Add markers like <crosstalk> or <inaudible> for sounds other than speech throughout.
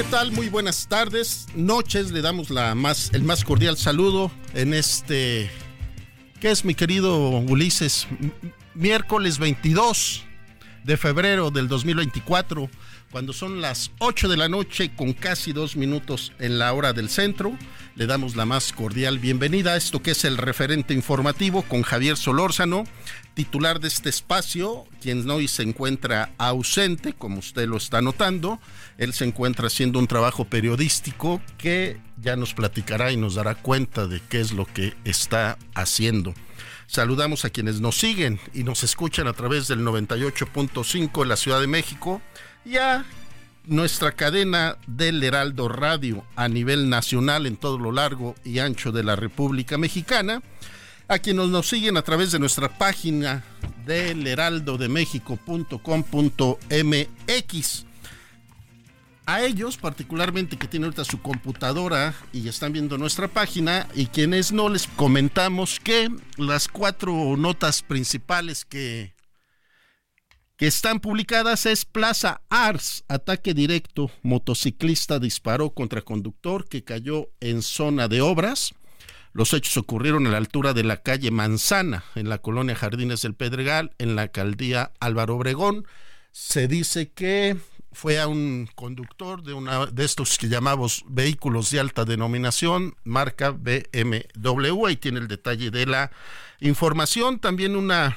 ¿Qué tal? Muy buenas tardes, noches. Le damos la más, el más cordial saludo en este, ¿qué es mi querido Ulises? Miércoles 22 de febrero del 2024, cuando son las 8 de la noche con casi dos minutos en la hora del centro. Le damos la más cordial bienvenida a esto que es el referente informativo con Javier Solórzano, titular de este espacio, quien hoy se encuentra ausente, como usted lo está notando. Él se encuentra haciendo un trabajo periodístico que ya nos platicará y nos dará cuenta de qué es lo que está haciendo. Saludamos a quienes nos siguen y nos escuchan a través del 98.5 en la Ciudad de México y a nuestra cadena del Heraldo Radio a nivel nacional en todo lo largo y ancho de la República Mexicana. A quienes nos siguen a través de nuestra página del heraldodemexico.com.mx. A ellos, particularmente que tienen ahorita su computadora y están viendo nuestra página, y quienes no les comentamos que las cuatro notas principales que, que están publicadas es Plaza Ars, ataque directo, motociclista disparó contra conductor que cayó en zona de obras. Los hechos ocurrieron a la altura de la calle Manzana, en la colonia Jardines del Pedregal, en la alcaldía Álvaro Obregón. Se dice que fue a un conductor de una de estos que llamamos vehículos de alta denominación, marca BMW, ahí tiene el detalle de la información, también una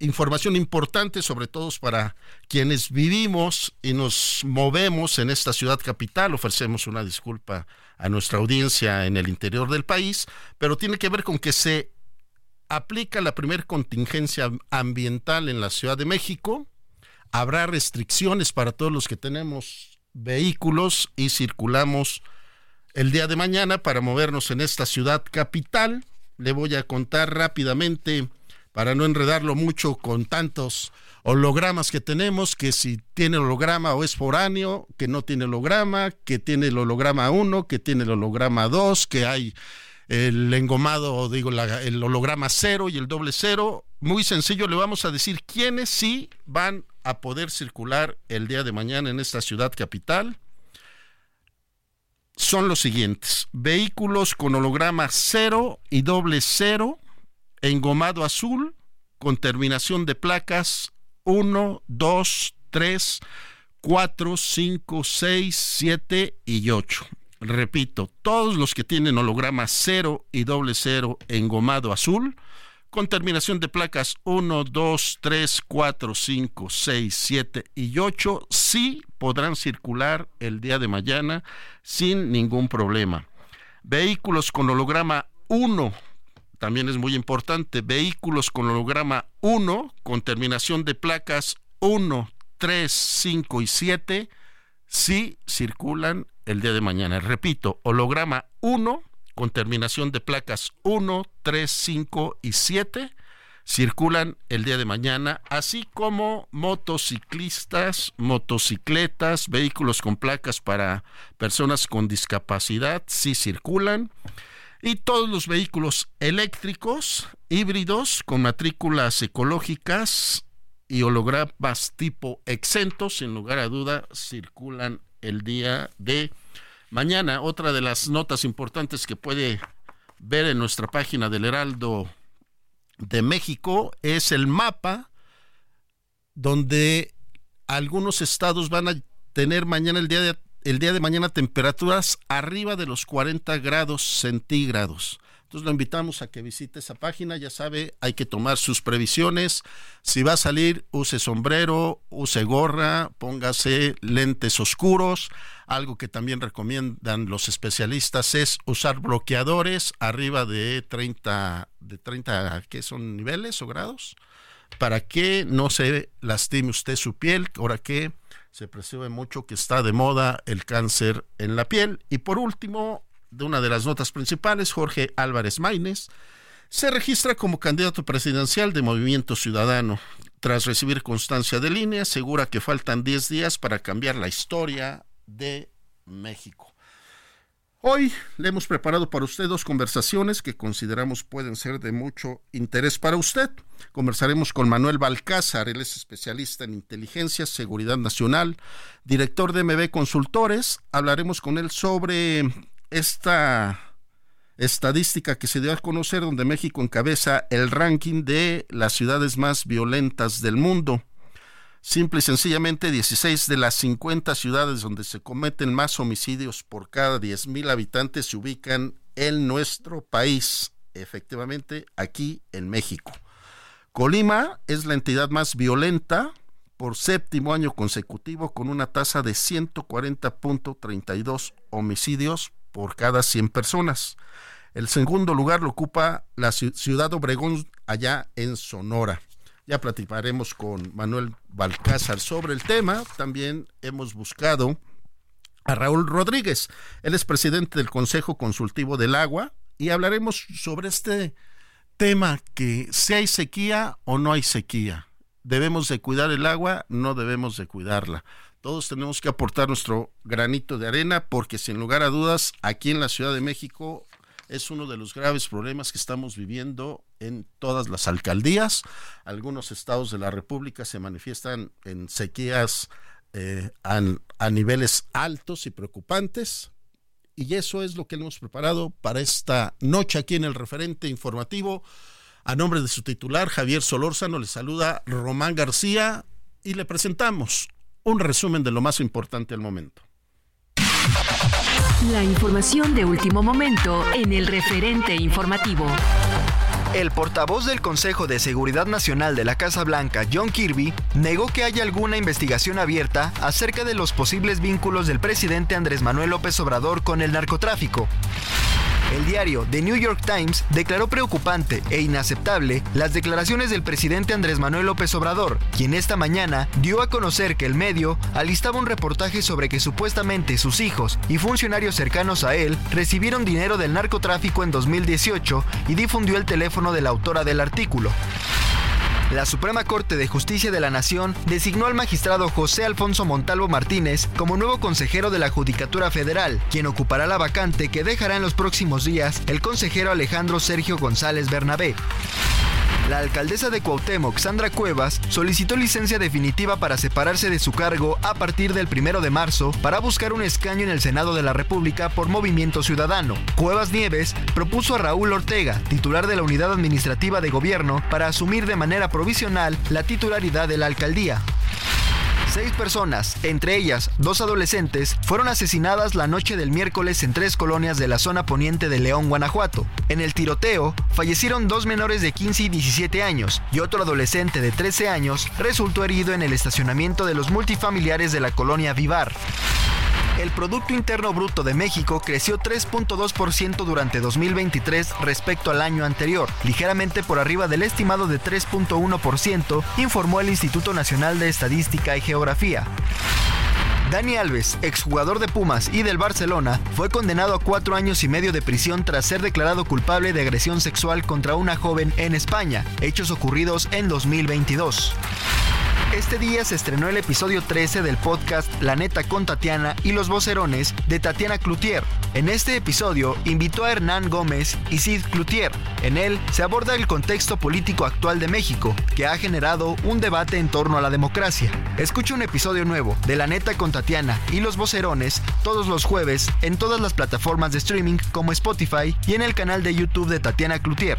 información importante, sobre todo para quienes vivimos y nos movemos en esta ciudad capital. Ofrecemos una disculpa a nuestra audiencia en el interior del país, pero tiene que ver con que se aplica la primer contingencia ambiental en la Ciudad de México. Habrá restricciones para todos los que tenemos vehículos y circulamos el día de mañana para movernos en esta ciudad capital. Le voy a contar rápidamente para no enredarlo mucho con tantos hologramas que tenemos, que si tiene holograma o es foráneo, que no tiene holograma, que tiene el holograma 1, que tiene el holograma 2, que hay el engomado, digo, el holograma 0 y el doble 0. Muy sencillo, le vamos a decir quiénes sí van a poder circular el día de mañana en esta ciudad capital. Son los siguientes, vehículos con holograma 0 y doble 0 engomado azul con terminación de placas 1, 2, 3, 4, 5, 6, 7 y 8. Repito, todos los que tienen holograma 0 y doble 0 engomado azul con terminación de placas 1, 2, 3, 4, 5, 6, 7 y 8 sí podrán circular el día de mañana sin ningún problema. Vehículos con holograma 1 también es muy importante, vehículos con holograma 1 con terminación de placas 1, 3, 5 y 7 sí circulan el día de mañana. Repito, holograma 1 con terminación de placas 1, 3, 5 y 7 circulan el día de mañana, así como motociclistas, motocicletas, vehículos con placas para personas con discapacidad, sí circulan, y todos los vehículos eléctricos, híbridos, con matrículas ecológicas y hologramas tipo exentos, sin lugar a duda, circulan el día de mañana. Otra de las notas importantes que puede ver en nuestra página del Heraldo de México es el mapa donde algunos estados van a tener mañana el día de el día de mañana temperaturas arriba de los 40 grados centígrados. Entonces lo invitamos a que visite esa página, ya sabe, hay que tomar sus previsiones. Si va a salir, use sombrero, use gorra, póngase lentes oscuros. Algo que también recomiendan los especialistas es usar bloqueadores arriba de 30, de 30, ¿qué son niveles o grados? Para que no se lastime usted su piel, ahora que se presume mucho que está de moda el cáncer en la piel. Y por último, de una de las notas principales, Jorge Álvarez Maínez, se registra como candidato presidencial de Movimiento Ciudadano. Tras recibir constancia de línea, asegura que faltan 10 días para cambiar la historia de México. Hoy le hemos preparado para usted dos conversaciones que consideramos pueden ser de mucho interés para usted. Conversaremos con Manuel Balcázar, él es especialista en inteligencia, seguridad nacional, director de MB Consultores. Hablaremos con él sobre esta estadística que se dio a conocer donde México encabeza el ranking de las ciudades más violentas del mundo. Simple y sencillamente 16 de las 50 ciudades donde se cometen más homicidios por cada 10.000 habitantes se ubican en nuestro país, efectivamente aquí en México. Colima es la entidad más violenta por séptimo año consecutivo con una tasa de 140.32 homicidios por cada 100 personas. El segundo lugar lo ocupa la ciudad Obregón allá en Sonora. Ya platicaremos con Manuel Balcázar sobre el tema. También hemos buscado a Raúl Rodríguez. Él es presidente del Consejo Consultivo del Agua y hablaremos sobre este tema que si hay sequía o no hay sequía. Debemos de cuidar el agua, no debemos de cuidarla. Todos tenemos que aportar nuestro granito de arena porque sin lugar a dudas aquí en la Ciudad de México es uno de los graves problemas que estamos viviendo en todas las alcaldías. Algunos estados de la República se manifiestan en sequías eh, a, niveles altos y preocupantes. Y eso es lo que hemos preparado para esta noche aquí en el referente informativo. A nombre de su titular, Javier Solórzano, le saluda Román García y le presentamos un resumen de lo más importante al momento. La información de último momento en el referente informativo. El portavoz del Consejo de Seguridad Nacional de la Casa Blanca, John Kirby, negó que haya alguna investigación abierta acerca de los posibles vínculos del presidente Andrés Manuel López Obrador con el narcotráfico. El diario The New York Times declaró preocupante e inaceptable las declaraciones del presidente Andrés Manuel López Obrador, quien esta mañana dio a conocer que el medio alistaba un reportaje sobre que supuestamente sus hijos y funcionarios cercanos a él recibieron dinero del narcotráfico en 2018 y difundió el teléfono de la autora del artículo. La Suprema Corte de Justicia de la Nación designó al magistrado José Alfonso Montalvo Martínez como nuevo consejero de la Judicatura Federal, quien ocupará la vacante que dejará en los próximos días el consejero Alejandro Sergio González Bernabé. La alcaldesa de Cuauhtémoc, Sandra Cuevas, solicitó licencia definitiva para separarse de su cargo a partir del primero de marzo para buscar un escaño en el Senado de la República por Movimiento Ciudadano. Cuevas Nieves propuso a Raúl Ortega, titular de la Unidad Administrativa de Gobierno, para asumir de manera provisional la titularidad de la alcaldía. Seis personas, entre ellas dos adolescentes, fueron asesinadas la noche del miércoles en tres colonias de la zona poniente de León, Guanajuato. En el tiroteo, fallecieron dos menores de 15 y 17 años y otro adolescente de 13 años resultó herido en el estacionamiento de los multifamiliares de la colonia Vivar. El Producto Interno Bruto de México creció 3.2% durante 2023 respecto al año anterior, ligeramente por arriba del estimado de 3.1%, informó el Instituto Nacional de Estadística y Geografía. Dani Alves, exjugador de Pumas y del Barcelona, fue condenado a cuatro años y medio de prisión tras ser declarado culpable de agresión sexual contra una joven en España, hechos ocurridos en 2022. Este día se estrenó el episodio 13 del podcast La Neta con Tatiana y los vocerones de Tatiana Cloutier. En este episodio invitó a Hernán Gómez y Sid Cloutier. En él se aborda el contexto político actual de México, que ha generado un debate en torno a la democracia. Escucha un episodio nuevo de La Neta con Tatiana y los vocerones todos los jueves en todas las plataformas de streaming como Spotify y en el canal de YouTube de Tatiana Cloutier.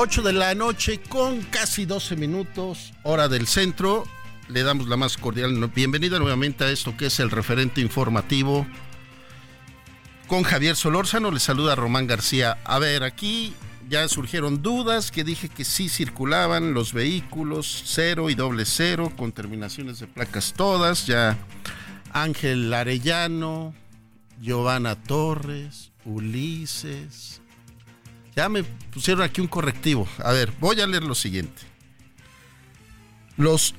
8 de la noche con casi 12 minutos, hora del centro. Le damos la más cordial bienvenida nuevamente a esto que es el referente informativo. Con Javier Solórzano le saluda Román García. A ver, aquí ya surgieron dudas que dije que sí circulaban los vehículos cero y doble cero con terminaciones de placas todas. Ya Ángel Arellano, Giovanna Torres, Ulises, ya me pusieron aquí un correctivo. A ver, voy a leer lo siguiente. Los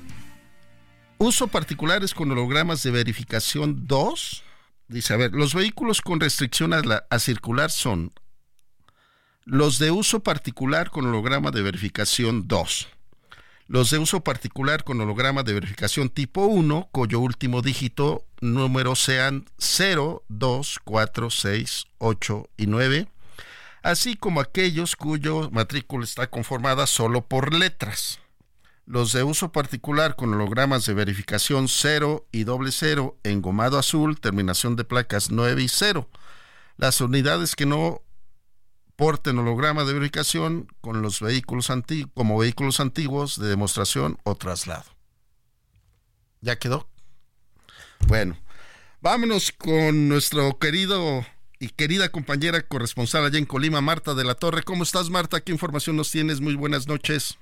uso particulares con hologramas de verificación 2. Dice, a ver, los vehículos con restricción a, a circular son los de uso particular con holograma de verificación 2. Los de uso particular con holograma de verificación tipo 1, cuyo último dígito número sean 0, 2, 4, 6, 8 y 9 así como aquellos cuyo matrícula está conformada solo por letras. Los de uso particular con hologramas de verificación 0 y doble 0, engomado azul, terminación de placas 9 y 0. Las unidades que no porten holograma de verificación con los vehículos antiguos, como vehículos antiguos de demostración o traslado. ¿Ya quedó? Bueno, vámonos con nuestro querido y querida compañera corresponsal allá en Colima, Marta de la Torre. ¿Cómo estás, Marta? ¿Qué información nos tienes? Muy buenas noches.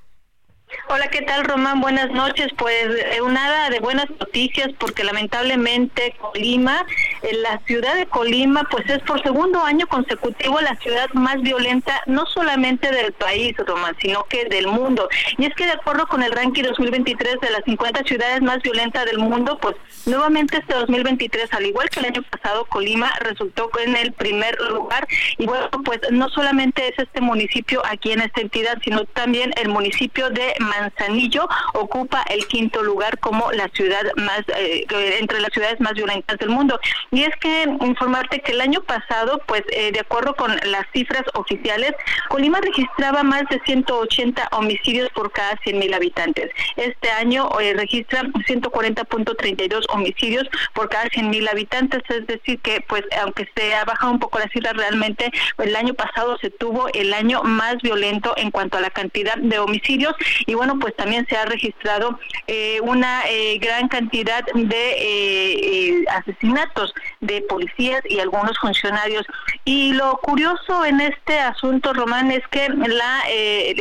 Hola, ¿qué tal, Román? Buenas noches. Pues eh, nada de buenas noticias porque lamentablemente Colima, eh, la ciudad de Colima, pues es por segundo año consecutivo la ciudad más violenta, no solamente del país, Román, sino que del mundo. Y es que de acuerdo con el ranking 2023 de las 50 ciudades más violentas del mundo, pues nuevamente este 2023, al igual que el año pasado, Colima resultó en el primer lugar. Y bueno, pues no solamente es este municipio aquí en esta entidad, sino también el municipio de Manzanillo ocupa el quinto lugar como la ciudad más, eh, entre las ciudades más violentas del mundo. Y es que informarte que el año pasado, pues eh, de acuerdo con las cifras oficiales, Colima registraba más de 180 homicidios por cada 100.000 habitantes. Este año eh, registra 140.32 homicidios por cada 100.000 habitantes, es decir que pues aunque se ha bajado un poco la cifra realmente, el año pasado se tuvo el año más violento en cuanto a la cantidad de homicidios y bueno, pues también se ha registrado eh, una eh, gran cantidad de eh, asesinatos de policías y algunos funcionarios. Y lo curioso en este asunto, Román, es que la,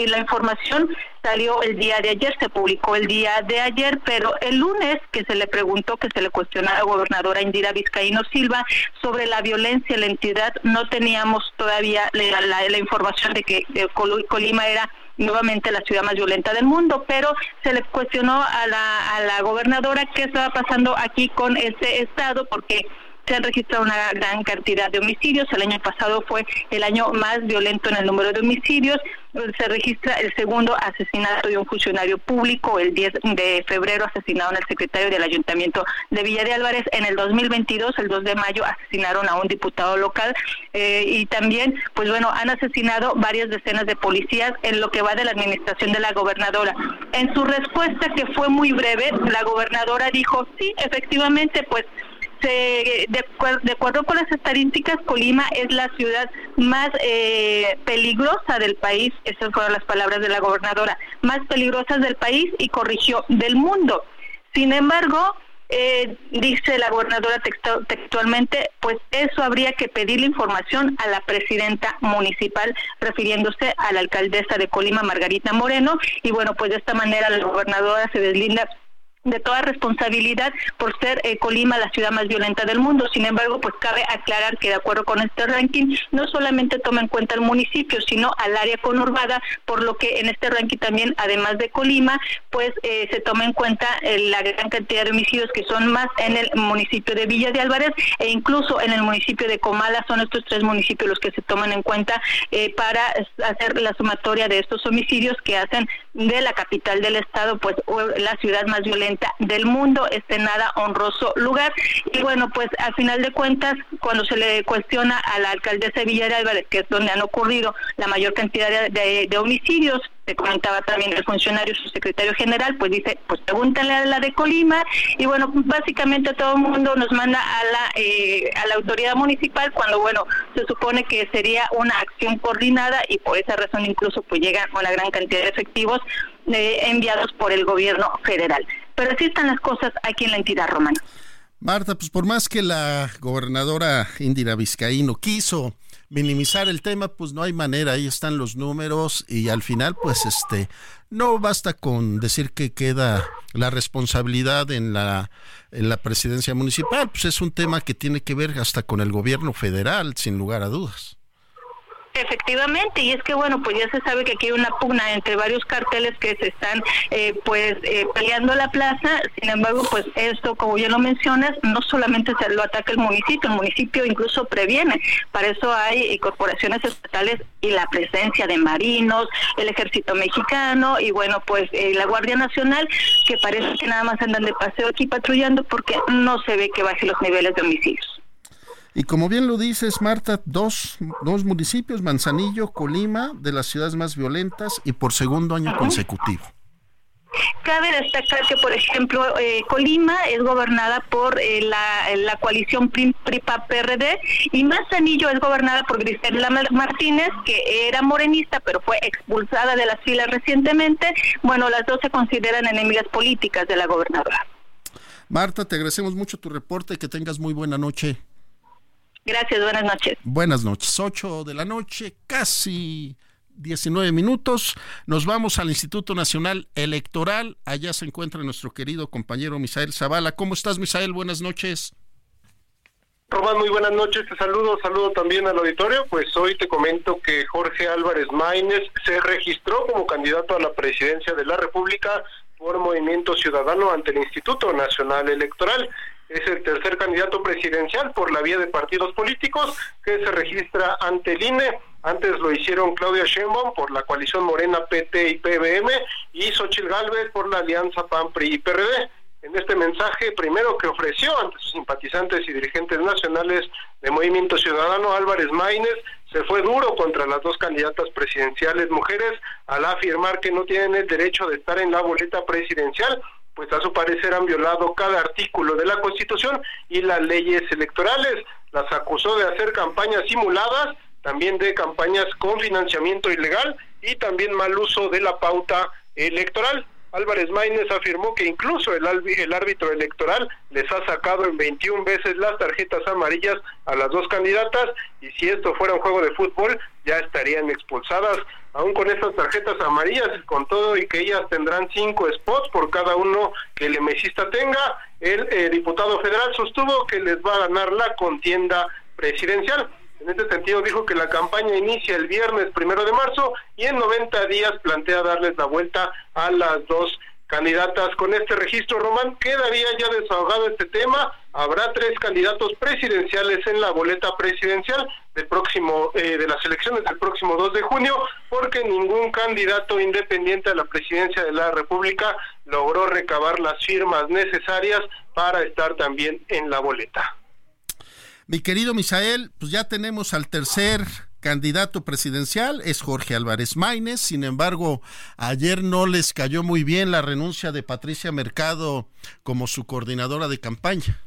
la información salió el día de ayer, se publicó el día de ayer, pero el lunes que se le preguntó, que se le cuestionó a la gobernadora Indira Vizcaíno Silva sobre la violencia en la entidad, no teníamos todavía la información de que Colima era nuevamente la ciudad más violenta del mundo, pero se le cuestionó a la, a la gobernadora qué estaba pasando aquí con este estado, porque se han registrado una gran cantidad de homicidios. El año pasado fue el año más violento en el número de homicidios. Se registra el segundo asesinato de un funcionario público. El 10 de febrero asesinaron al secretario del Ayuntamiento de Villa de Álvarez. En el 2022, el 2 de mayo, asesinaron a un diputado local. Eh, y también, pues bueno, han asesinado varias decenas de policías en lo que va de la administración de la gobernadora. En su respuesta, que fue muy breve, la gobernadora dijo, sí, efectivamente, pues se, de, acuerdo con las estadísticas, Colima es la ciudad más eh, peligrosa del país, esas fueron las palabras de la gobernadora, más peligrosas del país y corrigió del mundo. Sin embargo, eh, dice la gobernadora textualmente, pues eso habría que pedir la información a la presidenta municipal, refiriéndose a la alcaldesa de Colima, Margarita Moreno, y bueno, pues de esta manera la gobernadora se deslinda de toda responsabilidad por ser eh, Colima la ciudad más violenta del mundo. Sin embargo, pues cabe aclarar que de acuerdo con este ranking no solamente toma en cuenta el municipio, sino al área conurbada, por lo que en este ranking también, además de Colima, pues eh, se toma en cuenta eh, la gran cantidad de homicidios que son más en el municipio de Villa de Álvarez e incluso en el municipio de Comala. Son estos tres municipios los que se toman en cuenta para hacer la sumatoria de estos homicidios que hacen de la capital del estado, pues la ciudad más violenta del mundo, este nada honroso lugar. Y bueno, pues al final de cuentas, cuando se le cuestiona a la alcaldesa de Villa de Álvarez, que es donde han ocurrido la mayor cantidad de, homicidios, se comentaba también el funcionario, su secretario general, pues dice, pues pregúntale a la de Colima y bueno, básicamente todo el mundo nos manda a la eh, a la autoridad municipal cuando bueno, se supone que sería una acción coordinada y por esa razón incluso pues llegan una gran cantidad de efectivos eh, enviados por el gobierno federal. Pero así están las cosas aquí en la entidad romana. Marta, pues por más que la gobernadora Indira Vizcaíno quiso minimizar el tema, pues no hay manera, ahí están los números y al final pues este no basta con decir que queda la responsabilidad en la en la presidencia municipal, pues es un tema que tiene que ver hasta con el gobierno federal, sin lugar a dudas. Efectivamente, y es que bueno, pues ya se sabe que aquí hay una pugna entre varios carteles que se están eh, pues eh, peleando la plaza, sin embargo, pues esto, como ya lo mencionas, no solamente se lo ataca el municipio, el municipio incluso previene, para eso hay eh, corporaciones estatales y la presencia de marinos, el ejército mexicano y bueno, pues la Guardia Nacional, que parece que nada más andan de paseo aquí patrullando porque no se ve que baje los niveles de homicidios. Y como bien lo dices, Marta, dos, dos municipios, Manzanillo, Colima, de las ciudades más violentas y por segundo año consecutivo. Cabe destacar que, por ejemplo, eh, Colima es gobernada por eh, la, coalición PRI-PRI-PA-PRD y Manzanillo es gobernada por Grisela Martínez, que era morenista, pero fue expulsada de las filas recientemente. Bueno, las dos se consideran enemigas políticas de la gobernadora. Marta, te agradecemos mucho tu reporte y que tengas muy buena noche. Gracias, buenas noches. Buenas noches, 8 de la noche, casi 19 minutos. Nos vamos al Instituto Nacional Electoral. Allá se encuentra nuestro querido compañero Misael Zavala. ¿Cómo estás, Misael? Buenas noches. Román, muy buenas noches, te saludo, saludo también al auditorio. Pues hoy te comento que Jorge Álvarez Maínez se registró como candidato a la presidencia de la República por Movimiento Ciudadano ante el Instituto Nacional Electoral es el tercer candidato presidencial por la vía de partidos políticos que se registra ante el INE. Antes lo hicieron Claudia Sheinbaum por la coalición Morena PT y PBM y Xochitl Gálvez por la alianza PAN PRI y PRD. En este mensaje primero que ofreció ante sus simpatizantes y dirigentes nacionales de Movimiento Ciudadano, Álvarez Maínez se fue duro contra las dos candidatas presidenciales mujeres al afirmar que no tienen el derecho de estar en la boleta presidencial pues a su parecer han violado cada artículo de la Constitución y las leyes electorales. Las acusó de hacer campañas simuladas, también de campañas con financiamiento ilegal y también mal uso de la pauta electoral. Álvarez Maínez afirmó que incluso el, árbitro electoral les ha sacado en 21 veces las tarjetas amarillas a las dos candidatas y si esto fuera un juego de fútbol ya estarían expulsadas. Aún con estas tarjetas amarillas, con todo y que ellas tendrán cinco spots por cada uno que el mesista tenga, el eh, diputado federal sostuvo que les va a ganar la contienda presidencial. En este sentido dijo que la campaña inicia el viernes primero de marzo y en 90 días plantea darles la vuelta a las dos candidatas con este registro, Román. Quedaría ya desahogado este tema. Habrá tres candidatos presidenciales en la boleta presidencial del próximo eh, de las elecciones del próximo 2 de junio, porque ningún candidato independiente a la presidencia de la República logró recabar las firmas necesarias para estar también en la boleta. Mi querido Misael, pues ya tenemos al tercer candidato presidencial es Jorge Álvarez Maínez. Sin embargo, ayer no les cayó muy bien la renuncia de Patricia Mercado como su coordinadora de campaña.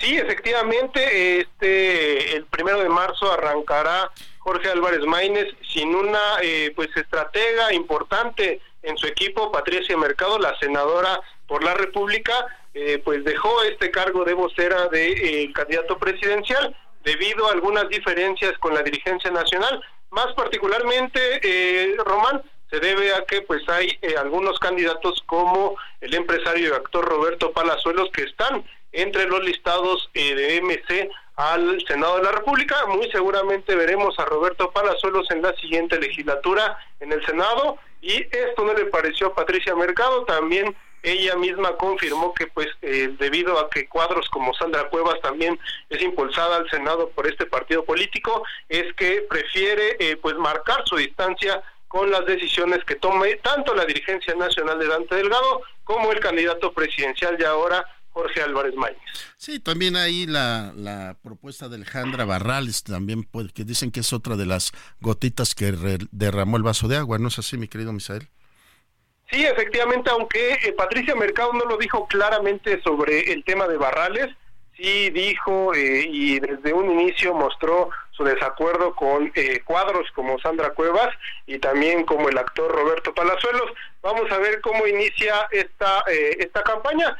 Sí, efectivamente, este el primero de marzo arrancará Jorge Álvarez Maínez sin una eh, pues estratega importante en su equipo, Patricia Mercado, la senadora por la República, eh, pues dejó este cargo de vocera de, eh, candidato presidencial debido a algunas diferencias con la dirigencia nacional, más particularmente, eh, Román, se debe a que pues hay eh, algunos candidatos como el empresario y actor Roberto Palazuelos que están entre los listados eh, de MC al Senado de la República. Muy seguramente veremos a Roberto Palazuelos en la siguiente legislatura en el Senado y esto no le pareció a Patricia Mercado, también ella misma confirmó que pues eh, debido a que cuadros como Sandra Cuevas también es impulsada al Senado por este partido político, es que prefiere eh, pues marcar su distancia con las decisiones que tome tanto la dirigencia nacional de Dante Delgado como el candidato presidencial de ahora Jorge Álvarez Maínez. Sí, también ahí la, la propuesta de Alejandra Barrales también, pues, que dicen que es otra de las gotitas que derramó el vaso de agua, ¿no es así, mi querido Misael? Sí, efectivamente, aunque eh, Patricia Mercado no lo dijo claramente sobre el tema de Barrales, sí dijo eh, y desde un inicio mostró su desacuerdo con eh, cuadros como Sandra Cuevas y también como el actor Roberto Palazuelos. Vamos a ver cómo inicia esta esta campaña.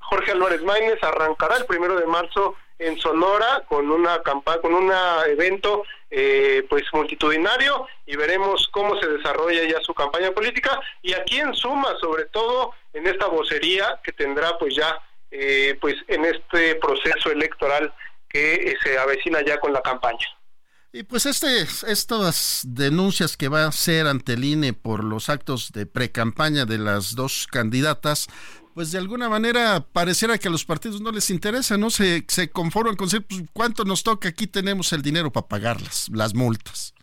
Jorge Álvarez Maínez arrancará el primero de marzo en Sonora con una con un evento eh, pues multitudinario y veremos cómo se desarrolla ya su campaña política y a quién suma sobre todo en esta vocería que tendrá pues ya eh, pues en este proceso electoral que eh, se avecina ya con la campaña. Y pues este, estas denuncias que va a hacer ante el INE por los actos de pre-campaña de las dos candidatas, pues de alguna manera pareciera que a los partidos no les interesa, ¿no? Se, se conforman con decir, pues, ¿cuánto nos toca? Aquí tenemos el dinero para pagarlas, las multas.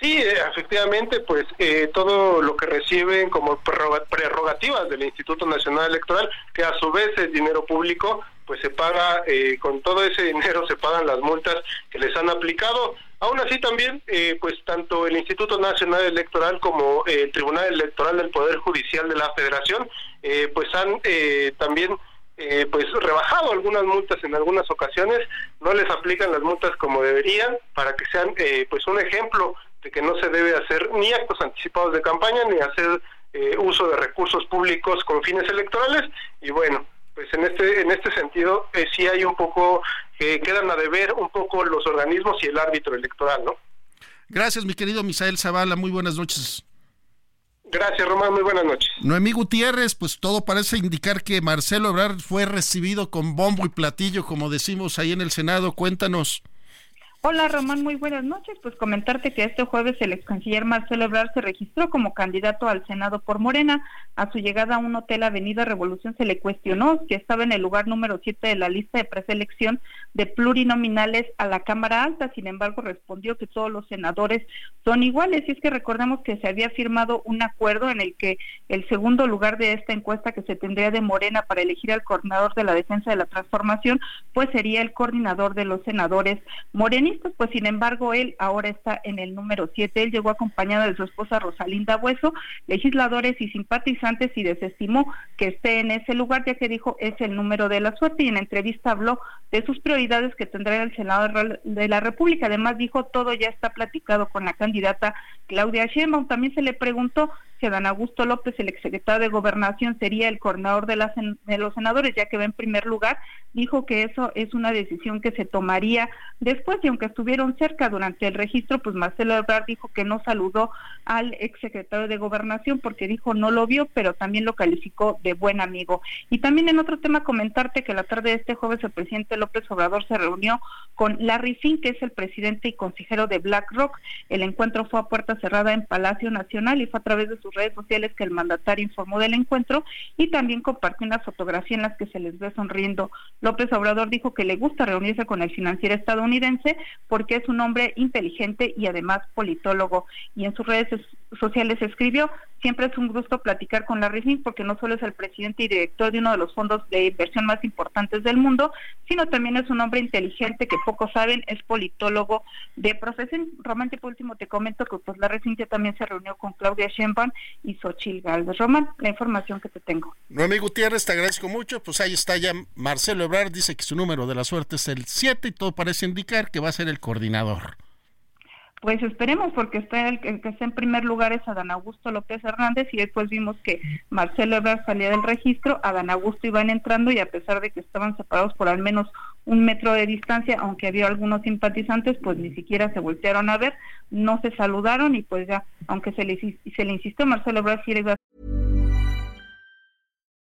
Sí, eh, efectivamente, pues eh, todo lo que reciben como prerrogativas del Instituto Nacional Electoral, que a su vez es dinero público, pues se paga, eh, con todo ese <laughs> dinero se pagan las multas que les han aplicado. Aún así también, pues tanto el Instituto Nacional Electoral como el Tribunal Electoral del Poder Judicial de la Federación, pues han también pues rebajado algunas multas en algunas ocasiones, no les aplican las multas como deberían para que sean pues un ejemplo de que no se debe hacer ni actos anticipados de campaña ni hacer eh, uso de recursos públicos con fines electorales. Y bueno pues en este en este sentido eh, sí hay un poco que quedan a deber un poco los organismos y el árbitro electoral no gracias mi querido Misael Zavala muy buenas noches Gracias, Román. Muy buenas noches. Noemí Gutiérrez, pues todo parece indicar que Marcelo Ebrard fue recibido con bombo y platillo, como decimos ahí en el Senado. Cuéntanos. Hola Román, muy buenas noches. Pues comentarte que este jueves el ex canciller Marcelo Ebrard se registró como candidato al Senado por Morena. A su llegada a un hotel Avenida Revolución se le cuestionó si estaba en el lugar número 7 de la lista de preselección de plurinominales a la Cámara Alta. Sin embargo, respondió que todos los senadores son iguales. Y es que recordemos que se había firmado un acuerdo en el que el segundo lugar de esta encuesta que se tendría de Morena para elegir al coordinador de la defensa de la transformación, pues sería el coordinador de los senadores pues sin embargo él ahora está en el número 7. Él llegó acompañado de su esposa Rosalinda Bueso, legisladores y simpatizantes y desestimó que esté en ese lugar ya que dijo es el número de la suerte y en entrevista habló de sus prioridades que tendrá el Senado de la República. Además dijo todo ya está platicado con la candidata Claudia Sheinbaum. También se le preguntó Dan Augusto López, el exsecretario de Gobernación, sería el coordinador de, los senadores, ya que va en primer lugar. Dijo que eso es una decisión que se tomaría después y aunque estuvieron cerca durante el registro, pues Marcelo Ebrard dijo que no saludó al exsecretario de Gobernación porque dijo no lo vio, pero también lo calificó de buen amigo. Y también en otro tema comentarte que la tarde de este jueves el presidente López Obrador se reunió con Larry Fink, que es el presidente y consejero de BlackRock. El encuentro fue a puerta cerrada en Palacio Nacional y fue a través de sus redes sociales que el mandatario informó del encuentro y también compartió una fotografía en la que se les ve sonriendo. López Obrador dijo que le gusta reunirse con el financiero estadounidense porque es un hombre inteligente y además politólogo. Y en sus redes sociales escribió, siempre es un gusto platicar con Larry Fink porque no solo es el presidente y director de uno de los fondos de inversión más importantes del mundo, sino también es un hombre inteligente que pocos saben, es politólogo de profesión. Román, por último te comento que pues Larry Fink también se reunió con Claudia Sheinbaum y Xochil Gálvez. Román, la información que te tengo. Noemí Gutiérrez, te agradezco mucho. Pues ahí está ya Marcelo Ebrard, dice que su número de la suerte es el 7 y todo parece indicar que va a ser el coordinador. Pues esperemos, porque está el, que está en primer lugar es Adán Augusto López Hernández y después vimos que Marcelo Ebrard salía del registro, Adán Augusto iban entrando y a pesar de que estaban separados por al menos un metro de distancia, aunque había algunos simpatizantes, pues ni siquiera se voltearon a ver, no se saludaron y pues ya, aunque se le, se le insistió, Marcelo Ebrard sí iba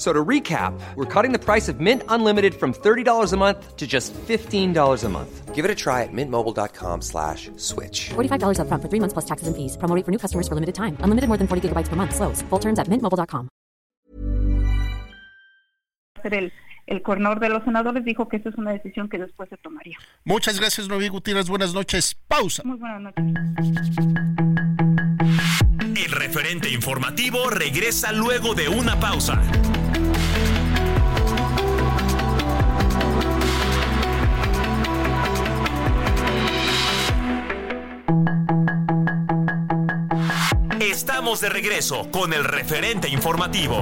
So to recap, we're cutting the price of Mint Unlimited from $30 a month to just $15 a month. Give it a try at mintmobile.com slash switch. $45 up front for three months plus taxes and fees. Promoting for new customers for limited time. Unlimited more than 40 gigabytes per month. Slows. Full terms at mintmobile.com. El, el coordinador de los senadores dijo que esa es una decisión que después se tomaría. Muchas gracias, Novi Gutiérrez. Buenas noches. Pausa. Muy buenas noches. El referente informativo regresa luego de una pausa. Estamos de regreso con el referente informativo.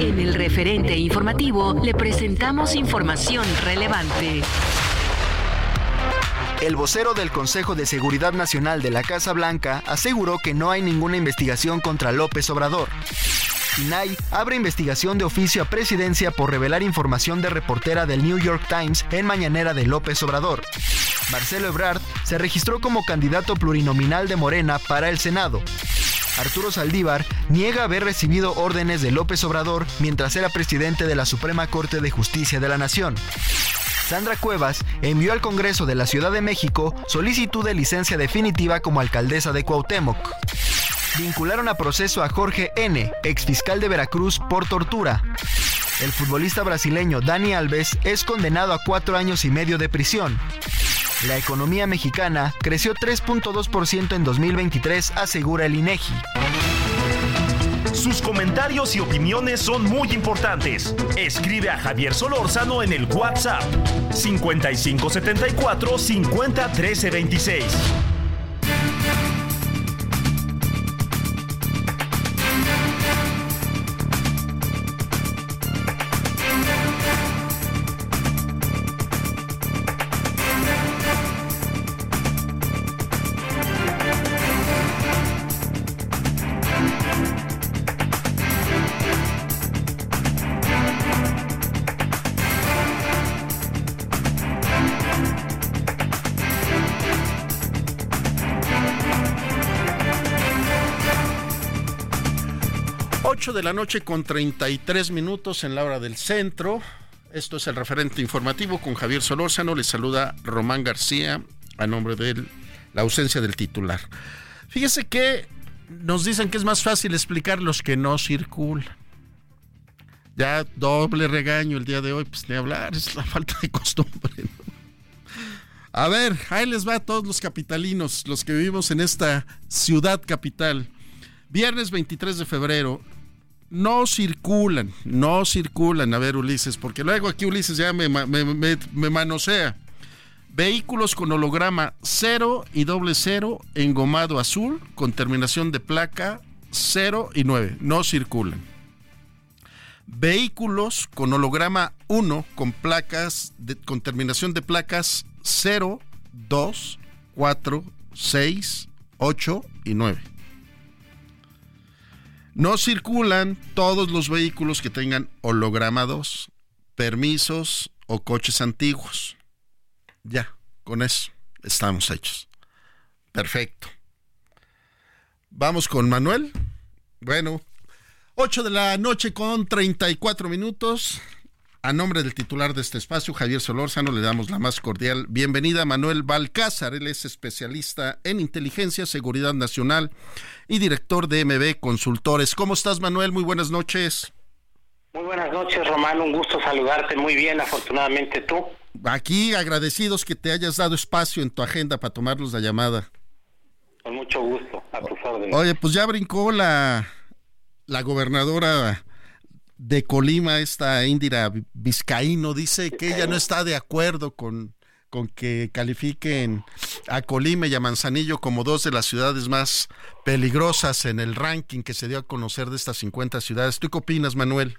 En el referente informativo le presentamos información relevante. El vocero del Consejo de Seguridad Nacional de la Casa Blanca aseguró que no hay ninguna investigación contra López Obrador. INAI abre investigación de oficio a presidencia por revelar información de reportera del New York Times en mañanera de López Obrador. Marcelo Ebrard se registró como candidato plurinominal de Morena para el Senado. Arturo Saldívar niega haber recibido órdenes de López Obrador mientras era presidente de la Suprema Corte de Justicia de la Nación. Sandra Cuevas envió al Congreso de la Ciudad de México solicitud de licencia definitiva como alcaldesa de Cuauhtémoc. Vincularon a proceso a Jorge N., exfiscal de Veracruz, por tortura. El futbolista brasileño Dani Alves es condenado a cuatro años y medio de prisión. La economía mexicana creció 3.2% en 2023, asegura el INEGI. Sus comentarios y opiniones son muy importantes. Escribe a Javier Solórzano en el WhatsApp 5574 50 13 26. De la noche con 33 minutos en la hora del centro. Esto es el referente informativo con Javier Solórzano. Le saluda Román García a nombre de la ausencia del titular. Fíjese que nos dicen que es más fácil explicar los que no circulan. Ya doble regaño el día de hoy, pues ni hablar, es la falta de costumbre. A ver, ahí les va a todos los capitalinos, los que vivimos en esta ciudad capital. Viernes 23 de febrero, no circulan, no circulan. A ver, Ulises, porque luego aquí Ulises ya me, me, manosea. Vehículos con holograma 0 y doble 0 engomado azul con terminación de placa 0 y 9. No circulan. Vehículos con holograma 1 con placas con terminación de placas 0, 2, 4, 6, 8 y 9 no circulan todos los vehículos que tengan holograma 2. permisos o coches antiguos. Ya, con eso estamos hechos. Perfecto. Vamos con Manuel. Bueno, 8 de la noche con 34 minutos. A nombre del titular de este espacio, Javier Solórzano, le damos la más cordial bienvenida a Manuel Balcázar. Él es especialista en inteligencia, seguridad nacional y director de MB Consultores. ¿Cómo estás, Manuel? Muy buenas noches. Muy buenas noches, Román. Un gusto saludarte. Muy bien, afortunadamente tú. Aquí agradecidos que te hayas dado espacio en tu agenda para tomarnos la llamada. Con mucho gusto, a tus órdenes. Oye, pues ya brincó la, la gobernadora de Colima, esta Indira Vizcaíno, dice que ella no está de acuerdo con, con que califiquen a Colima y a Manzanillo como dos de las ciudades más peligrosas en el ranking que se dio a conocer de estas 50 ciudades. ¿Tú qué opinas, Manuel?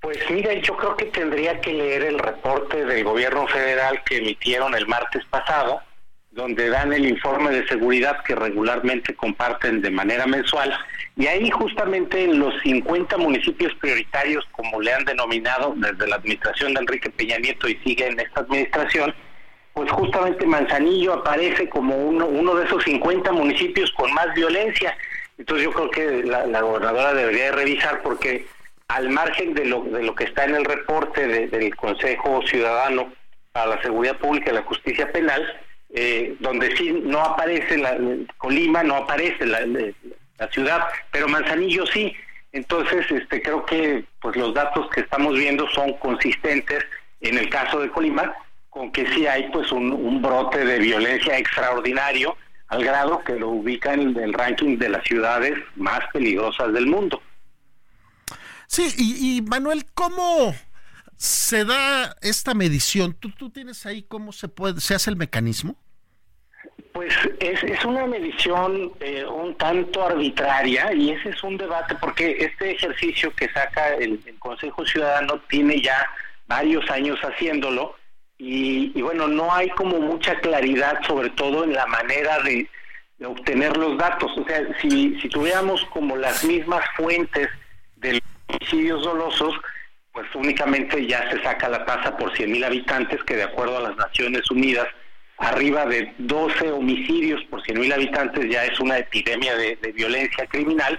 Pues mira, yo creo que tendría que leer el reporte del gobierno federal que emitieron el martes pasado, donde dan el informe de seguridad que regularmente comparten de manera mensual y ahí justamente en los 50 municipios prioritarios, como le han denominado desde la administración de Enrique Peña Nieto y sigue en esta administración, pues justamente Manzanillo aparece como uno, uno de esos 50 municipios con más violencia. Entonces yo creo que la, gobernadora debería revisar porque al margen de lo, de lo que está en el reporte del Consejo Ciudadano para la Seguridad Pública y la Justicia Penal, eh, donde sí no aparece la Colima, no aparece la, ciudad, pero Manzanillo sí. Entonces, este, creo que pues los datos que estamos viendo son consistentes en el caso de Colima, con que sí hay pues un, brote de violencia extraordinario al grado que lo ubica en el ranking de las ciudades más peligrosas del mundo. Sí, y, Manuel, ¿cómo se da esta medición? ¿Tú, ¿Tú tienes ahí cómo se puede, se hace el mecanismo? Pues es, es una medición eh, un tanto arbitraria y ese es un debate porque este ejercicio que saca el, Consejo Ciudadano tiene ya varios años haciéndolo y, bueno, no hay como mucha claridad sobre todo en la manera de, obtener los datos. O sea, si, si tuviéramos como las mismas fuentes de los homicidios dolosos, únicamente ya se saca la tasa por 100.000 habitantes que de acuerdo a las Naciones Unidas arriba de 12 homicidios por 100.000 habitantes ya es una epidemia de, violencia criminal.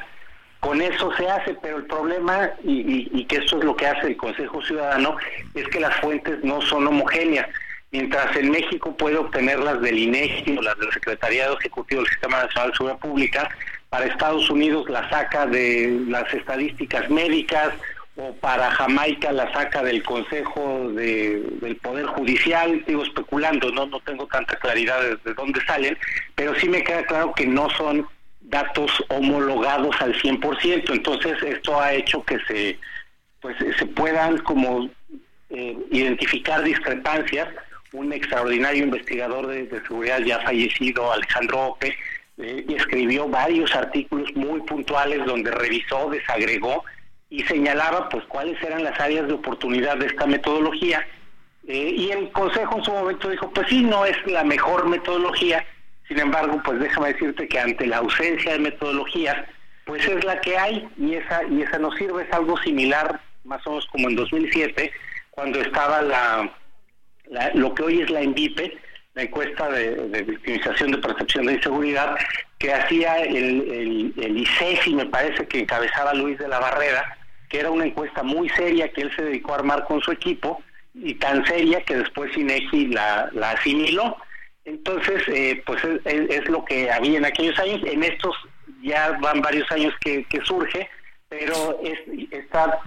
Con eso se hace, pero el problema, y, que esto es lo que hace el Consejo Ciudadano, es que las fuentes no son homogéneas. Mientras en México puede obtenerlas del INEGI o las del Secretariado Ejecutivo del Sistema Nacional de Seguridad Pública, para Estados Unidos la saca de las estadísticas médicas o para Jamaica la saca del Consejo del Poder Judicial, digo especulando, no no tengo tanta claridad de, dónde salen, pero sí me queda claro que no son datos homologados al 100%, entonces esto ha hecho que se pues se puedan como eh, identificar discrepancias. Un extraordinario investigador de, seguridad ya fallecido, Alejandro Ope, eh, escribió varios artículos muy puntuales donde revisó, desagregó y señalaba pues cuáles eran las áreas de oportunidad de esta metodología. Eh, y el consejo en su momento dijo pues sí no es la mejor metodología sin embargo pues déjame decirte que ante la ausencia de metodologías pues es la que hay y esa y esa nos sirve. Es algo similar más o menos como en 2007 cuando estaba la, lo que hoy es la ENVIPE la encuesta de, victimización de percepción de inseguridad que hacía el, el, el ICEFI, me parece que encabezaba Luis de la Barrera, que era una encuesta muy seria que él se dedicó a armar con su equipo y tan seria que después INEGI la, la asimiló. Entonces, eh, pues es, lo que había en aquellos años. En estos ya van varios años que, surge, pero es, esta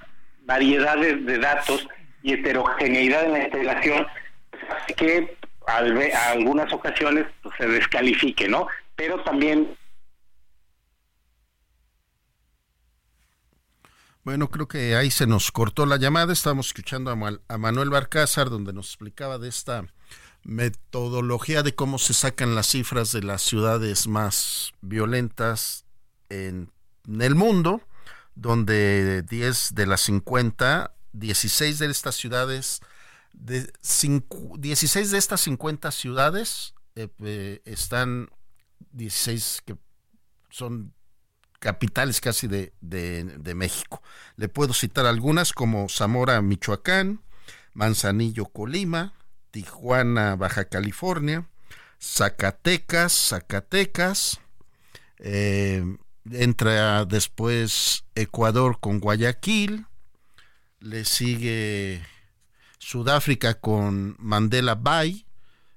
variedad de, datos y heterogeneidad en la integración que a algunas ocasiones pues, se descalifique, ¿no? Pero también Bueno, creo que ahí se nos cortó la llamada. Estábamos escuchando a, Manuel Barcázar, donde nos explicaba de esta metodología de cómo se sacan las cifras de las ciudades más violentas en, el mundo, donde 10 de las 50, 16 de estas ciudades, de 16 de estas 50 ciudades eh, eh, están 16 que son capitales casi de, de, México. Le puedo citar algunas como Zamora, Michoacán, Manzanillo, Colima, Tijuana, Baja California, Zacatecas, Zacatecas, eh, entra después Ecuador con Guayaquil, le sigue Sudáfrica con Mandela Bay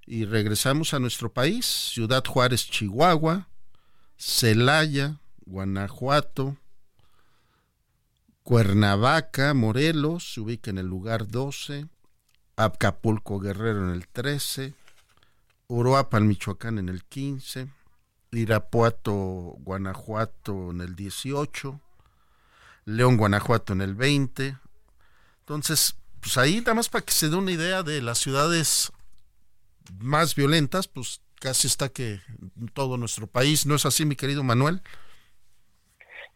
y regresamos a nuestro país, Ciudad Juárez, Chihuahua, Celaya, Guanajuato, Cuernavaca, Morelos, se ubica en el lugar 12, Acapulco Guerrero en el 13, Uruapan, Michoacán en el 15, Irapuato, Guanajuato en el 18, León, Guanajuato en el 20. Entonces, pues ahí nada más para que se dé una idea de las ciudades más violentas, pues casi está que todo nuestro país, ¿no es así, mi querido Manuel?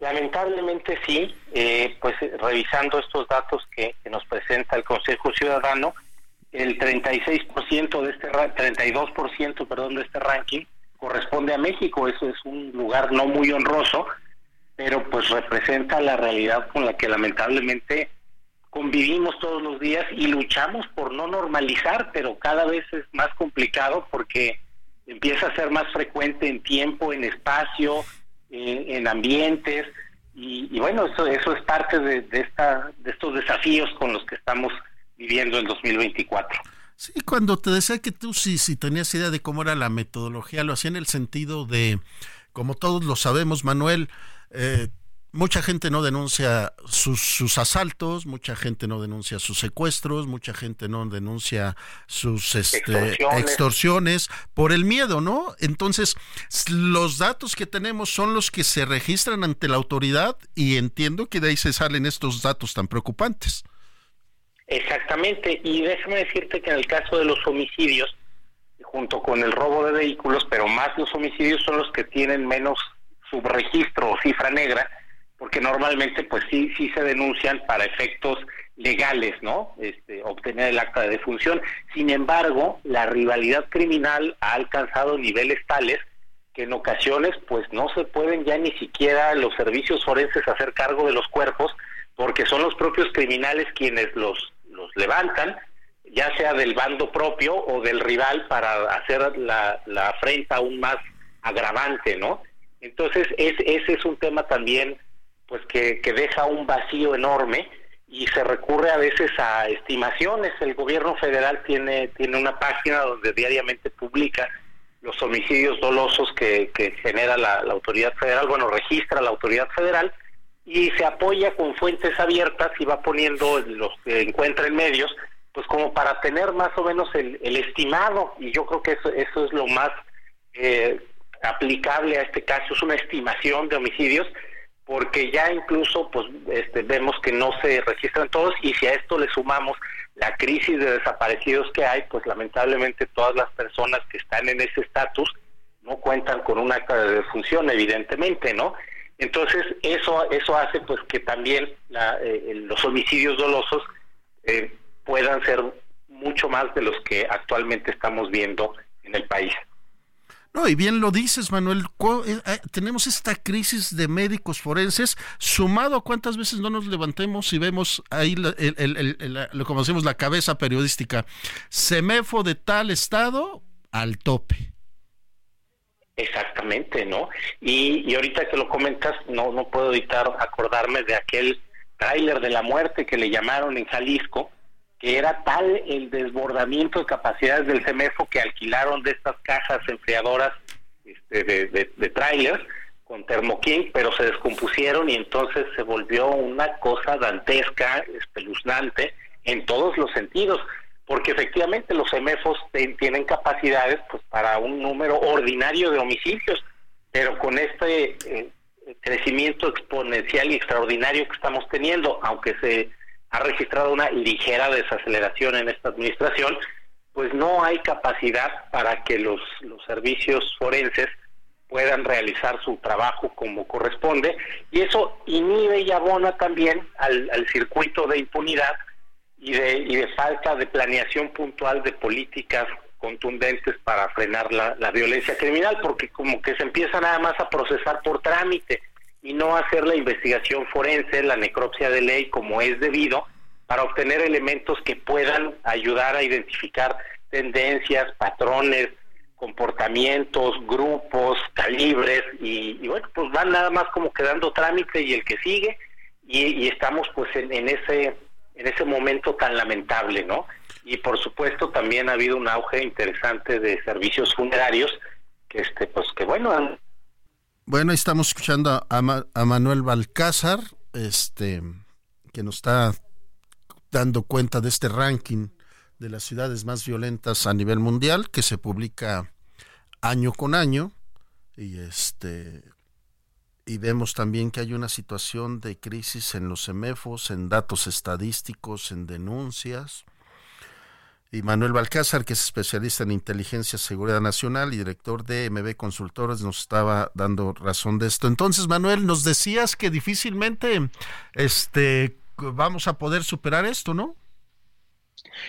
Lamentablemente sí, eh, pues revisando estos datos que, nos presenta el Consejo Ciudadano, el 36% de este 32% perdón de este ranking corresponde a México, eso es un lugar no muy honroso, pero pues representa la realidad con la que lamentablemente convivimos todos los días y luchamos por no normalizar, pero cada vez es más complicado porque empieza a ser más frecuente en tiempo, en espacio, en, ambientes y, bueno, eso eso es parte de, esta de estos desafíos con los que estamos viviendo en 2024. Sí, cuando te decía que tú sí, si tenías idea de cómo era la metodología, lo hacía en el sentido de, como todos lo sabemos, Manuel, eh, mucha gente no denuncia sus, asaltos, mucha gente no denuncia sus secuestros, mucha gente no denuncia sus este, extorsiones. por el miedo, ¿no? Entonces, los datos que tenemos son los que se registran ante la autoridad y entiendo que de ahí se salen estos datos tan preocupantes. Exactamente, y déjame decirte que en el caso de los homicidios, junto con el robo de vehículos, pero más los homicidios son los que tienen menos subregistro o cifra negra, porque normalmente pues sí sí se denuncian para efectos legales, ¿no? Este, obtener el acta de defunción. Sin embargo, la rivalidad criminal ha alcanzado niveles tales que en ocasiones pues no se pueden ya ni siquiera los servicios forenses hacer cargo de los cuerpos porque son los propios criminales quienes los los levantan, ya sea del bando propio o del rival para hacer la, la afrenta aún más agravante, ¿no? Entonces, es, ese es un tema también pues que, deja un vacío enorme y se recurre a veces a estimaciones. El gobierno federal tiene, tiene una página donde diariamente publica los homicidios dolosos que, genera la, autoridad federal, bueno, registra la autoridad federal y se apoya con fuentes abiertas y va poniendo los que encuentra en medios, pues como para tener más o menos el, estimado, y yo creo que eso, eso es lo más eh, aplicable a este caso, es una estimación de homicidios, porque ya incluso pues este, vemos que no se registran todos y si a esto le sumamos la crisis de desaparecidos que hay, pues lamentablemente todas las personas que están en ese estatus no cuentan con una acta de defunción, evidentemente, ¿no? Entonces eso eso hace pues que también eh, los homicidios dolosos eh, puedan ser mucho más de los que actualmente estamos viendo en el país. No, y bien lo dices, Manuel, eh, eh, tenemos esta crisis de médicos forenses, sumado a cuántas veces no nos levantemos y vemos ahí lo conocemos la cabeza periodística, semefo de tal estado al tope. Exactamente, ¿no? Y, y ahorita que lo comentas, no, no puedo evitar acordarme de aquel tráiler de la muerte que le llamaron en Jalisco, que era tal el desbordamiento de capacidades del CEMEFO que alquilaron de estas cajas enfriadoras este, de, de, trailers con Thermoking, pero se descompusieron y entonces se volvió una cosa dantesca, espeluznante, en todos los sentidos, porque efectivamente los CEMEFOS tienen capacidades pues para un número ordinario de homicidios, pero con este eh, crecimiento exponencial y extraordinario que estamos teniendo, aunque se ha registrado una ligera desaceleración en esta administración, pues no hay capacidad para que los, los servicios forenses puedan realizar su trabajo como corresponde y eso inhibe y abona también al, al circuito de impunidad y de, y de falta de planeación puntual de políticas contundentes para frenar la, la violencia criminal porque como que se empieza nada más a procesar por trámite y no hacer la investigación forense, la necropsia de ley como es debido, para obtener elementos que puedan ayudar a identificar tendencias, patrones, comportamientos, grupos, calibres y, bueno, pues van nada más como quedando trámite y el que sigue y, estamos pues en, en, ese en ese momento tan lamentable, ¿no? Y por supuesto también ha habido un auge interesante de servicios funerarios que este pues que bueno bueno estamos escuchando a, a Manuel Balcázar este que nos está dando cuenta de este ranking de las ciudades más violentas a nivel mundial que se publica año con año y este y vemos también que hay una situación de crisis en los semefos, en datos estadísticos, en denuncias. Y Manuel Balcázar, que es especialista en inteligencia y seguridad nacional y director de MB Consultores, nos estaba dando razón de esto. Entonces, Manuel, nos decías que difícilmente este vamos a poder superar esto, ¿no?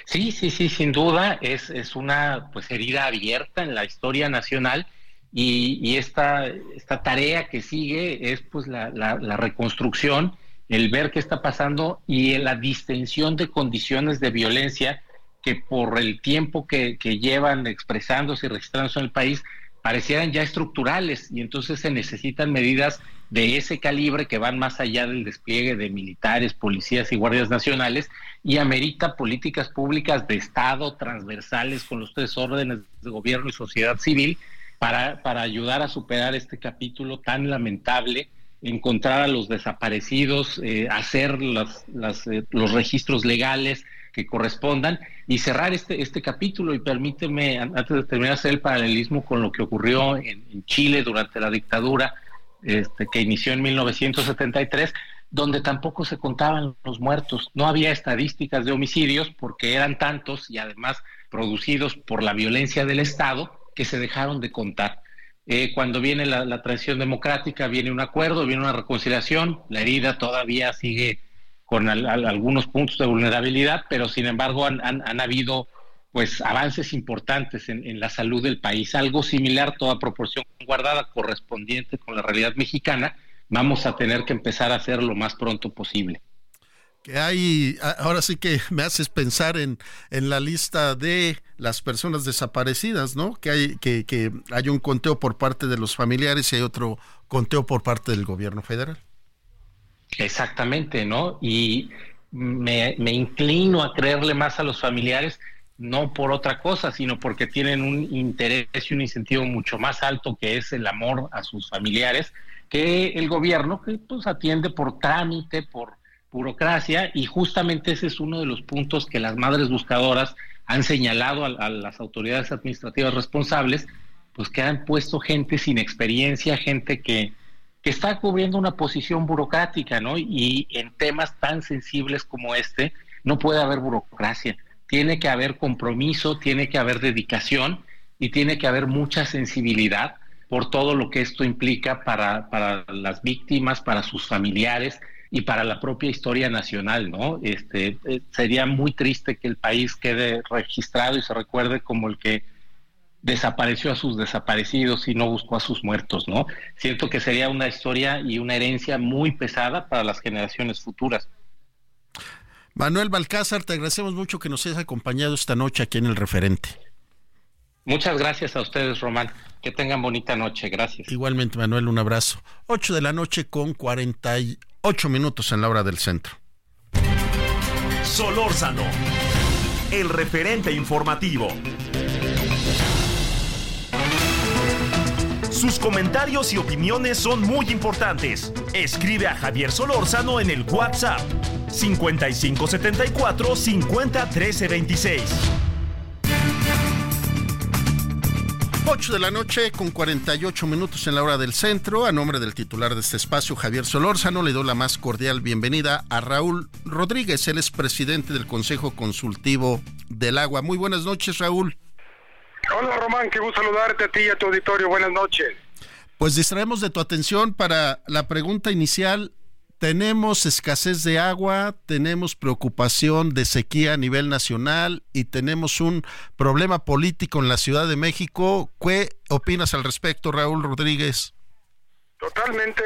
Sí, sí, sí, sin duda es, es una pues herida abierta en la historia nacional y, y esta, esta tarea que sigue es pues la, la, reconstrucción, el ver qué está pasando y la distensión de condiciones de violencia que por el tiempo que, llevan expresándose y registrándose en el país parecieran ya estructurales y entonces se necesitan medidas de ese calibre que van más allá del despliegue de militares, policías y guardias nacionales y amerita políticas públicas de Estado transversales con los tres órdenes de gobierno y sociedad civil para, para ayudar a superar este capítulo tan lamentable, encontrar a los desaparecidos, eh, hacer las, las, eh, los registros legales que correspondan y cerrar este, este capítulo. Y permíteme, antes de terminar, hacer el paralelismo con lo que ocurrió en Chile durante la dictadura este, que inició en 1973, donde tampoco se contaban los muertos. No había estadísticas de homicidios porque eran tantos y además producidos por la violencia del Estado que se dejaron de contar. Eh, cuando viene la, transición democrática, viene un acuerdo, viene una reconciliación, la herida todavía sigue con algunos puntos de vulnerabilidad, pero sin embargo han, han habido pues avances importantes en, la salud del país, algo similar, toda proporción guardada correspondiente con la realidad mexicana, vamos a tener que empezar a hacer lo más pronto posible. Que hay, ahora sí que me haces pensar en, en la lista de las personas desaparecidas, ¿no? Que hay, que, que hay un conteo por parte de los familiares y hay otro conteo por parte del gobierno federal. Exactamente, ¿no? Y me, inclino a creerle más a los familiares no por otra cosa, sino porque tienen un interés y un incentivo mucho más alto que es el amor a sus familiares, que el gobierno que pues atiende por trámite, por burocracia, y justamente ese es uno de los puntos que las madres buscadoras han señalado a, las autoridades administrativas responsables, pues que han puesto gente sin experiencia, gente que, que está cubriendo una posición burocrática, ¿no? Y en temas tan sensibles como este, no puede haber burocracia tiene que haber compromiso, tiene que haber dedicación y tiene que haber mucha sensibilidad por todo lo que esto implica para, para las víctimas, para sus familiares y para la propia historia nacional, ¿no? Este eh, sería muy triste que el país quede registrado y se recuerde como el que desapareció a sus desaparecidos y no buscó a sus muertos, ¿no? Siento que sería una historia y una herencia muy pesada para las generaciones futuras. Manuel Balcázar, te agradecemos mucho que nos hayas acompañado esta noche aquí en el referente. Muchas gracias a ustedes, Román. Que tengan bonita noche. Gracias. Igualmente, Manuel, un abrazo. 8 de la noche con 48 minutos en la hora del centro. Solórzano, el referente informativo. Sus comentarios y opiniones son muy importantes. Escribe a Javier Solórzano en el WhatsApp 5574 501326. 8 de la noche con 48 minutos en la hora del centro. A nombre del titular de este espacio, Javier Solórzano, le doy la más cordial bienvenida a Raúl Rodríguez. Él es presidente del Consejo Consultivo del Agua. Muy buenas noches, Raúl. Hola, Román. Qué gusto saludarte a ti y a tu auditorio. Buenas noches. Pues distraemos de tu atención para la pregunta inicial tenemos escasez de agua, tenemos preocupación de sequía a nivel nacional y tenemos un problema político en la Ciudad de México. ¿Qué opinas al respecto, Raúl Rodríguez? Totalmente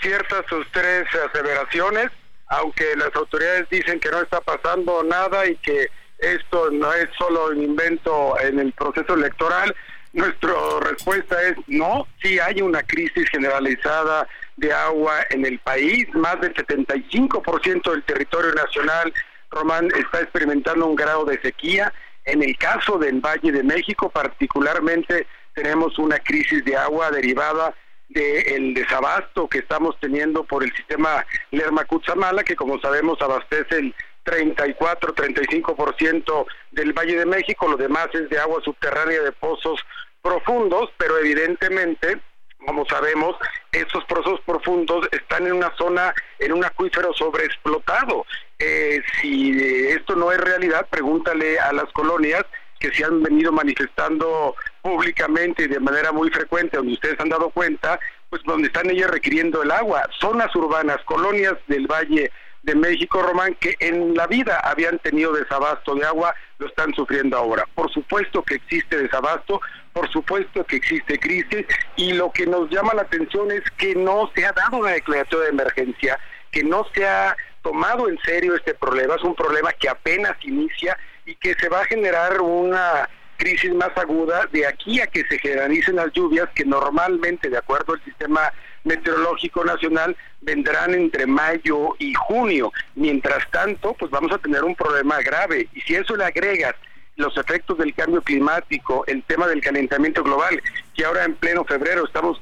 ciertas sus tres aseveraciones, aunque las autoridades dicen que no está pasando nada y que esto no es solo un invento en el proceso electoral. Nuestra respuesta es no, sí hay una crisis generalizada de agua en el país, más del 75% del territorio nacional, Román, está experimentando un grado de sequía. En el caso del Valle de México, particularmente, tenemos una crisis de agua derivada del desabasto que estamos teniendo por el sistema Lerma-Cutzamala, que como sabemos abastece el 34-35% del Valle de México, lo demás es de agua subterránea de pozos profundos, pero evidentemente, como sabemos, esos pozos profundos están en una zona, en un acuífero sobreexplotado. Eh, si esto no es realidad, pregúntale a las colonias que se han venido manifestando públicamente y de manera muy frecuente, donde ustedes han dado cuenta, pues donde están ellas requiriendo el agua. Zonas urbanas, colonias del Valle de México, Román, que en la vida habían tenido desabasto de agua, lo están sufriendo ahora. Por supuesto que existe desabasto, por supuesto que existe crisis y lo que nos llama la atención es que no se ha dado una declaración de emergencia, que no se ha tomado en serio este problema, es un problema que apenas inicia y que se va a generar una crisis más aguda de aquí a que se generalicen las lluvias que normalmente, de acuerdo al sistema meteorológico nacional, vendrán entre mayo y junio. Mientras tanto, pues vamos a tener un problema grave. Y si eso le agregas los efectos del cambio climático, el tema del calentamiento global, que ahora en pleno febrero estamos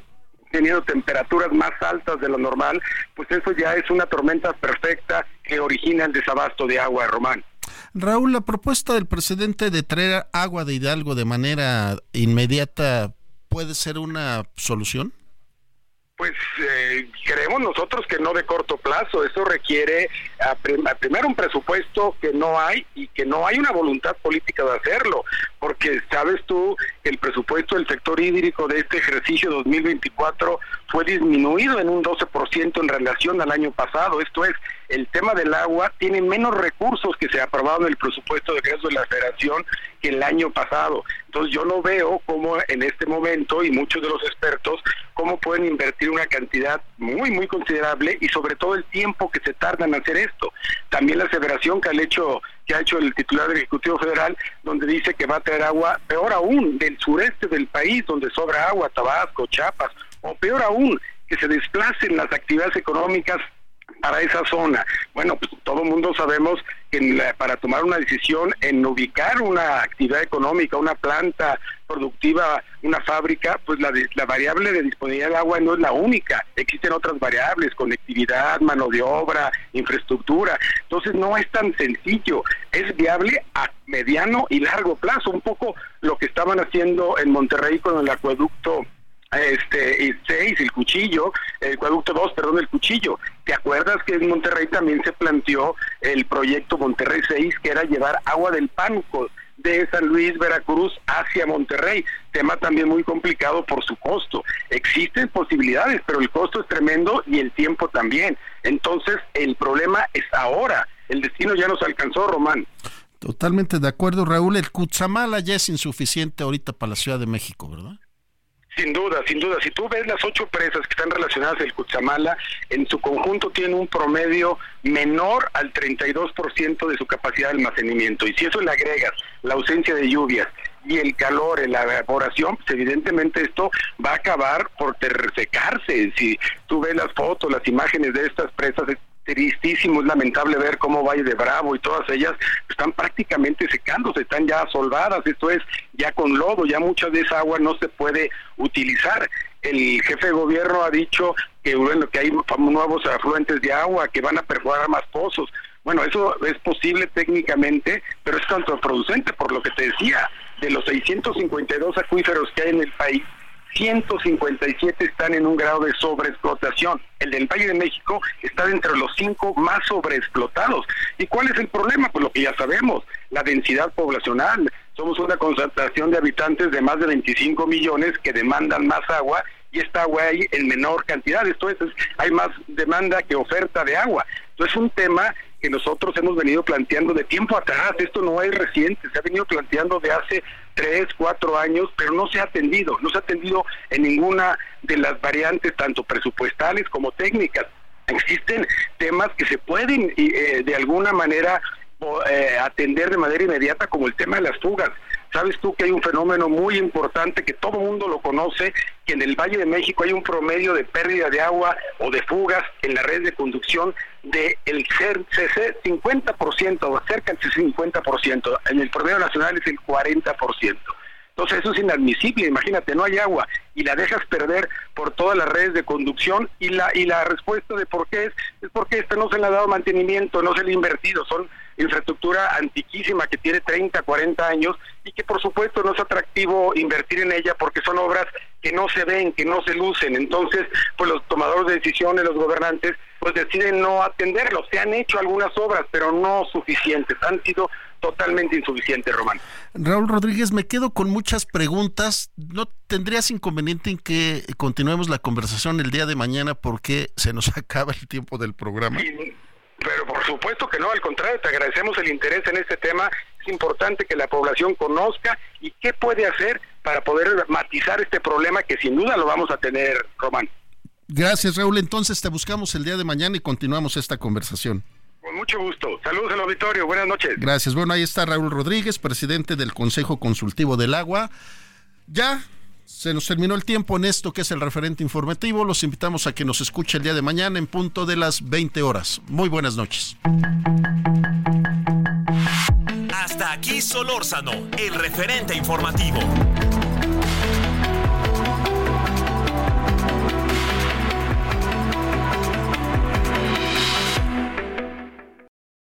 teniendo temperaturas más altas de lo normal, pues eso ya es una tormenta perfecta que origina el desabasto de agua, Román. Raúl, la propuesta del presidente de traer agua de Hidalgo de manera inmediata puede ser una solución? Pues eh, creemos nosotros que no de corto plazo. Eso requiere a primero un presupuesto que no hay y que no hay una voluntad política de hacerlo, porque sabes tú el presupuesto del sector hídrico de este ejercicio 2024 fue disminuido en un 12% en relación al año pasado. Esto es, el tema del agua tiene menos recursos que se aprobaron en el presupuesto de egreso de la Federación que el año pasado. Entonces yo no veo cómo en este momento, y muchos de los expertos, cómo pueden invertir una cantidad muy, muy considerable y sobre todo el tiempo que se tarda en hacer esto. También la aseveración que, ha hecho, que ha hecho el titular del Ejecutivo Federal, donde dice que va a traer agua, peor aún, del sureste del país, donde sobra agua, Tabasco, Chiapas, o peor aún, que se desplacen las actividades económicas para esa zona. Bueno, pues todo el mundo sabemos que para tomar una decisión en ubicar una actividad económica, una planta productiva, una fábrica, pues la, la variable de disponibilidad de agua no es la única. Existen otras variables, conectividad, mano de obra, infraestructura. Entonces no es tan sencillo. Es viable a mediano y largo plazo. Un poco lo que estaban haciendo en Monterrey con el acueducto este 6, el cuchillo, el acueducto 2, perdón, el cuchillo. ¿Te acuerdas que en Monterrey también se planteó el proyecto Monterrey 6, que era llevar agua del Pánuco de San Luis, Veracruz hacia Monterrey? Tema también muy complicado por su costo. Existen posibilidades, pero el costo es tremendo y el tiempo también. Entonces, el problema es ahora. El destino ya nos alcanzó, Román. Totalmente de acuerdo, Raúl. El Cutzamala ya es insuficiente ahorita para la Ciudad de México, ¿verdad? Sin duda, sin duda. Si tú ves las ocho presas que están relacionadas al Cutzamala, en su conjunto tienen un promedio menor al 32% de su capacidad de almacenamiento. Y si eso le agregas la ausencia de lluvias y el calor la evaporación, pues evidentemente esto va a acabar por secarse. Si tú ves las fotos, las imágenes de estas presas, tristísimo, es lamentable ver cómo Valle de Bravo y todas ellas están prácticamente secándose, están ya solvadas, esto es ya con lodo, ya mucha de esa agua no se puede utilizar. El jefe de gobierno ha dicho que bueno que hay nuevos afluentes de agua, que van a perforar más pozos. Bueno, eso es posible técnicamente, pero es contraproducente por lo que te decía, de los 652 acuíferos que hay en el país, 157 están en un grado de sobreexplotación. El del Valle de México está entre los cinco más sobreexplotados. ¿Y cuál es el problema? Pues lo que ya sabemos, la densidad poblacional. Somos una concentración de habitantes de más de 25 millones que demandan más agua y esta agua hay en menor cantidad. Esto es, hay más demanda que oferta de agua. Entonces es un tema que nosotros hemos venido planteando de tiempo atrás. Esto no es reciente, se ha venido planteando de hace tres, cuatro años, pero no se ha atendido, no se ha atendido en ninguna de las variantes, tanto presupuestales como técnicas. Existen temas que se pueden eh, de alguna manera eh, atender de manera inmediata, como el tema de las fugas. Sabes tú que hay un fenómeno muy importante que todo mundo lo conoce, que en el Valle de México hay un promedio de pérdida de agua o de fugas en la red de conducción del el 50% o cerca del 50%. En el promedio nacional es el 40%. Entonces eso es inadmisible, imagínate, no hay agua y la dejas perder por todas las redes de conducción y la y la respuesta de por qué es es porque este no se le ha dado mantenimiento, no se le ha invertido, son infraestructura antiquísima que tiene 30, 40 años y que por supuesto no es atractivo invertir en ella porque son obras que no se ven, que no se lucen. Entonces, pues los tomadores de decisiones, los gobernantes, pues deciden no atenderlos. Se han hecho algunas obras, pero no suficientes. Han sido totalmente insuficientes, Román. Raúl Rodríguez, me quedo con muchas preguntas. ¿No tendrías inconveniente en que continuemos la conversación el día de mañana porque se nos <laughs> acaba el tiempo del programa? Pero por supuesto que no, al contrario, te agradecemos el interés en este tema. Es importante que la población conozca y qué puede hacer para poder matizar este problema que sin duda lo vamos a tener, Román. Gracias, Raúl. Entonces te buscamos el día de mañana y continuamos esta conversación. Con mucho gusto. Saludos al auditorio. Buenas noches. Gracias. Bueno, ahí está Raúl Rodríguez, presidente del Consejo Consultivo del Agua. Ya se nos terminó el tiempo en esto que es el referente informativo. Los invitamos a que nos escuche el día de mañana en punto de las 20 horas. Muy buenas noches. Hasta aquí Solórzano, el referente informativo.